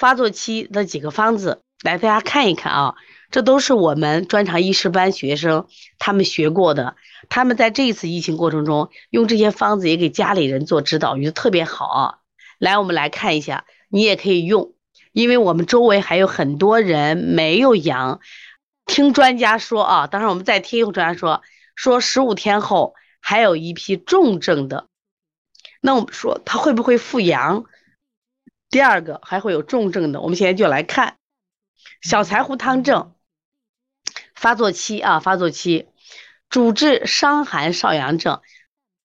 发作期的几个方子，来大家看一看啊，这都是我们专场医师班学生他们学过的，他们在这一次疫情过程中用这些方子也给家里人做指导，觉得特别好啊。来，我们来看一下，你也可以用，因为我们周围还有很多人没有阳，听专家说啊，当然我们再听一会专家说，说十五天后还有一批重症的，那我们说他会不会复阳？第二个还会有重症的，我们现在就来看小柴胡汤症发作期啊，发作期主治伤寒少阳症，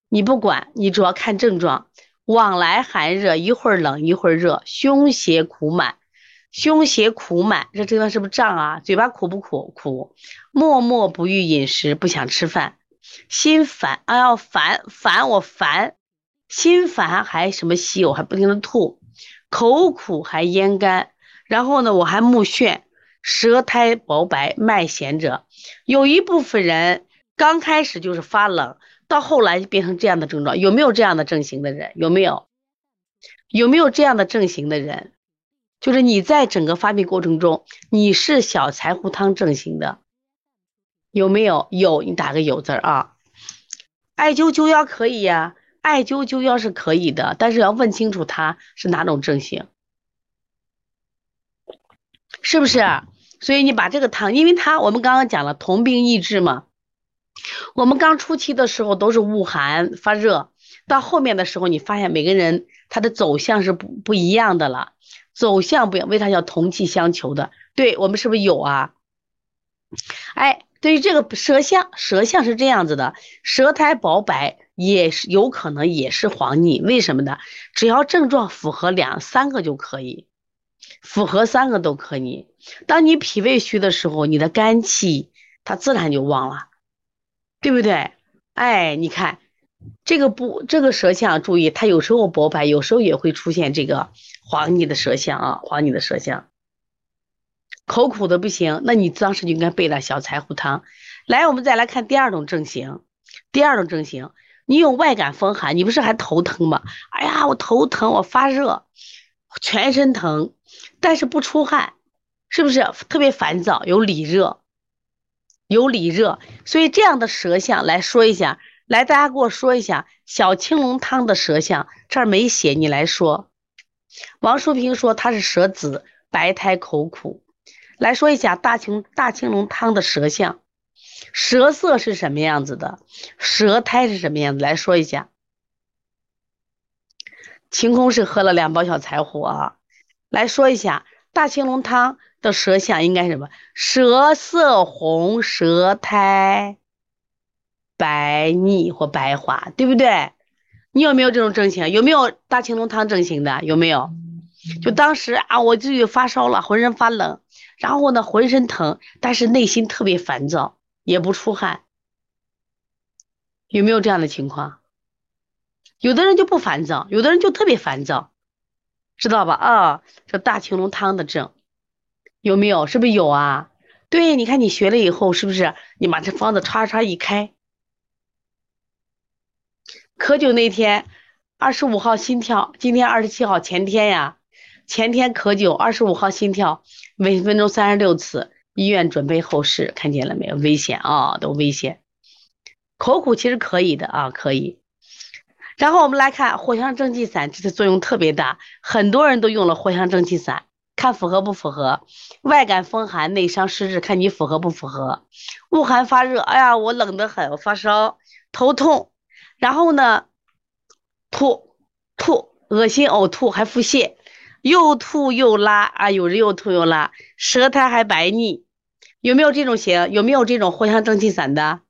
你不管你主要看症状，往来寒热，一会儿冷一会儿热，胸胁苦满，胸胁苦满，这地方是不是胀啊？嘴巴苦不苦？苦，默默不欲饮食，不想吃饭，心烦，哎呀烦烦我烦，心烦还什么稀，我还不停的吐。口苦还咽干，然后呢，我还目眩，舌苔薄白，脉弦者，有一部分人刚开始就是发冷，到后来就变成这样的症状，有没有这样的症型的人？有没有？有没有这样的症型的人？就是你在整个发病过程中，你是小柴胡汤症型的，有没有？有，你打个有字啊。艾灸灸腰可以呀。艾灸灸腰是可以的，但是要问清楚他是哪种症型，是不是？所以你把这个汤，因为它我们刚刚讲了同病异治嘛。我们刚初期的时候都是恶寒发热，到后面的时候你发现每个人他的走向是不不一样的了，走向不一样，为啥叫同气相求的？对我们是不是有啊？哎，对于这个舌象，舌象是这样子的，舌苔薄白。也是有可能也是黄腻，为什么呢？只要症状符合两三个就可以，符合三个都可以。当你脾胃虚的时候，你的肝气它自然就旺了，对不对？哎，你看这个不这个舌象，注意它有时候薄白，有时候也会出现这个黄腻的舌象啊，黄腻的舌象。口苦的不行，那你当时就应该备了小柴胡汤。来，我们再来看第二种症型，第二种症型。你有外感风寒，你不是还头疼吗？哎呀，我头疼，我发热，全身疼，但是不出汗，是不是特别烦躁？有里热，有里热，所以这样的舌象来说一下，来大家给我说一下小青龙汤的舌象，这儿没写，你来说。王淑萍说他是舌紫，白苔口苦，来说一下大青大青龙汤的舌象。舌色是什么样子的？舌苔是什么样子？来说一下。晴空是喝了两包小柴胡啊，来说一下大青龙汤的舌象应该是什么？舌色红，舌苔白腻或白滑，对不对？你有没有这种症型？有没有大青龙汤症型的？有没有？就当时啊，我自己发烧了，浑身发冷，然后呢，浑身疼，但是内心特别烦躁。也不出汗，有没有这样的情况？有的人就不烦躁，有的人就特别烦躁，知道吧？啊，这大青龙汤的症有没有？是不是有啊？对，你看你学了以后，是不是你把这方子唰唰一开？可久那天二十五号心跳，今天二十七号，前天呀，前天咳灸二十五号心跳，每分钟三十六次。医院准备后事，看见了没有？危险啊，都危险。口苦其实可以的啊，可以。然后我们来看藿香正气散，这次作用特别大，很多人都用了藿香正气散，看符合不符合？外感风寒、内伤湿滞，看你符合不符合？恶寒发热，哎呀，我冷得很，我发烧，头痛，然后呢，吐吐，恶心呕吐，还腹泻，又吐又拉啊，有人又吐又拉，舌苔还白腻。有没有这种型？有没有这种藿香正气散的？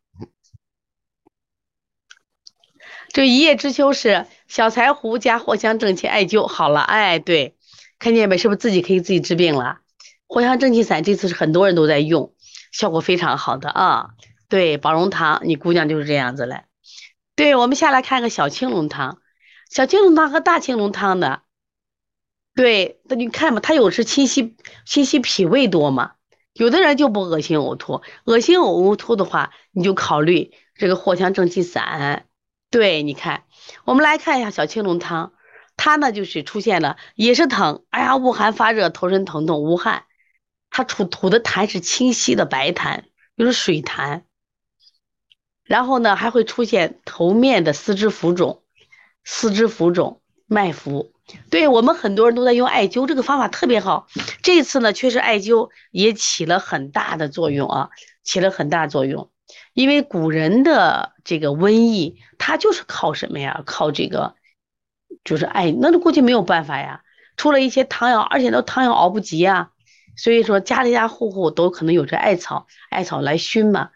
这一叶知秋是小柴胡加藿香正气艾灸好了，哎，对，看见没？是不是自己可以自己治病了？藿香正气散这次是很多人都在用，效果非常好的啊。对，保荣堂，你姑娘就是这样子嘞。对，我们下来看个小青龙汤，小青龙汤和大青龙汤的，对，那你看嘛，他有时清晰清晰脾胃多嘛？有的人就不恶心呕吐，恶心呕吐的话，你就考虑这个藿香正气散。对，你看，我们来看一下小青龙汤，它呢就是出现了也是疼，哎呀恶寒发热，头身疼痛无汗，它吐吐的痰是清晰的白痰，就是水痰。然后呢还会出现头面的四肢浮肿，四肢浮肿，脉浮。对我们很多人都在用艾灸，这个方法特别好。这次呢确实艾灸也起了很大的作用啊，起了很大作用。因为古人的这个瘟疫，他就是靠什么呀？靠这个，就是艾。那估计没有办法呀，出了一些汤药，而且那汤药熬不及呀。所以说家里家户户都可能有这艾草，艾草来熏嘛，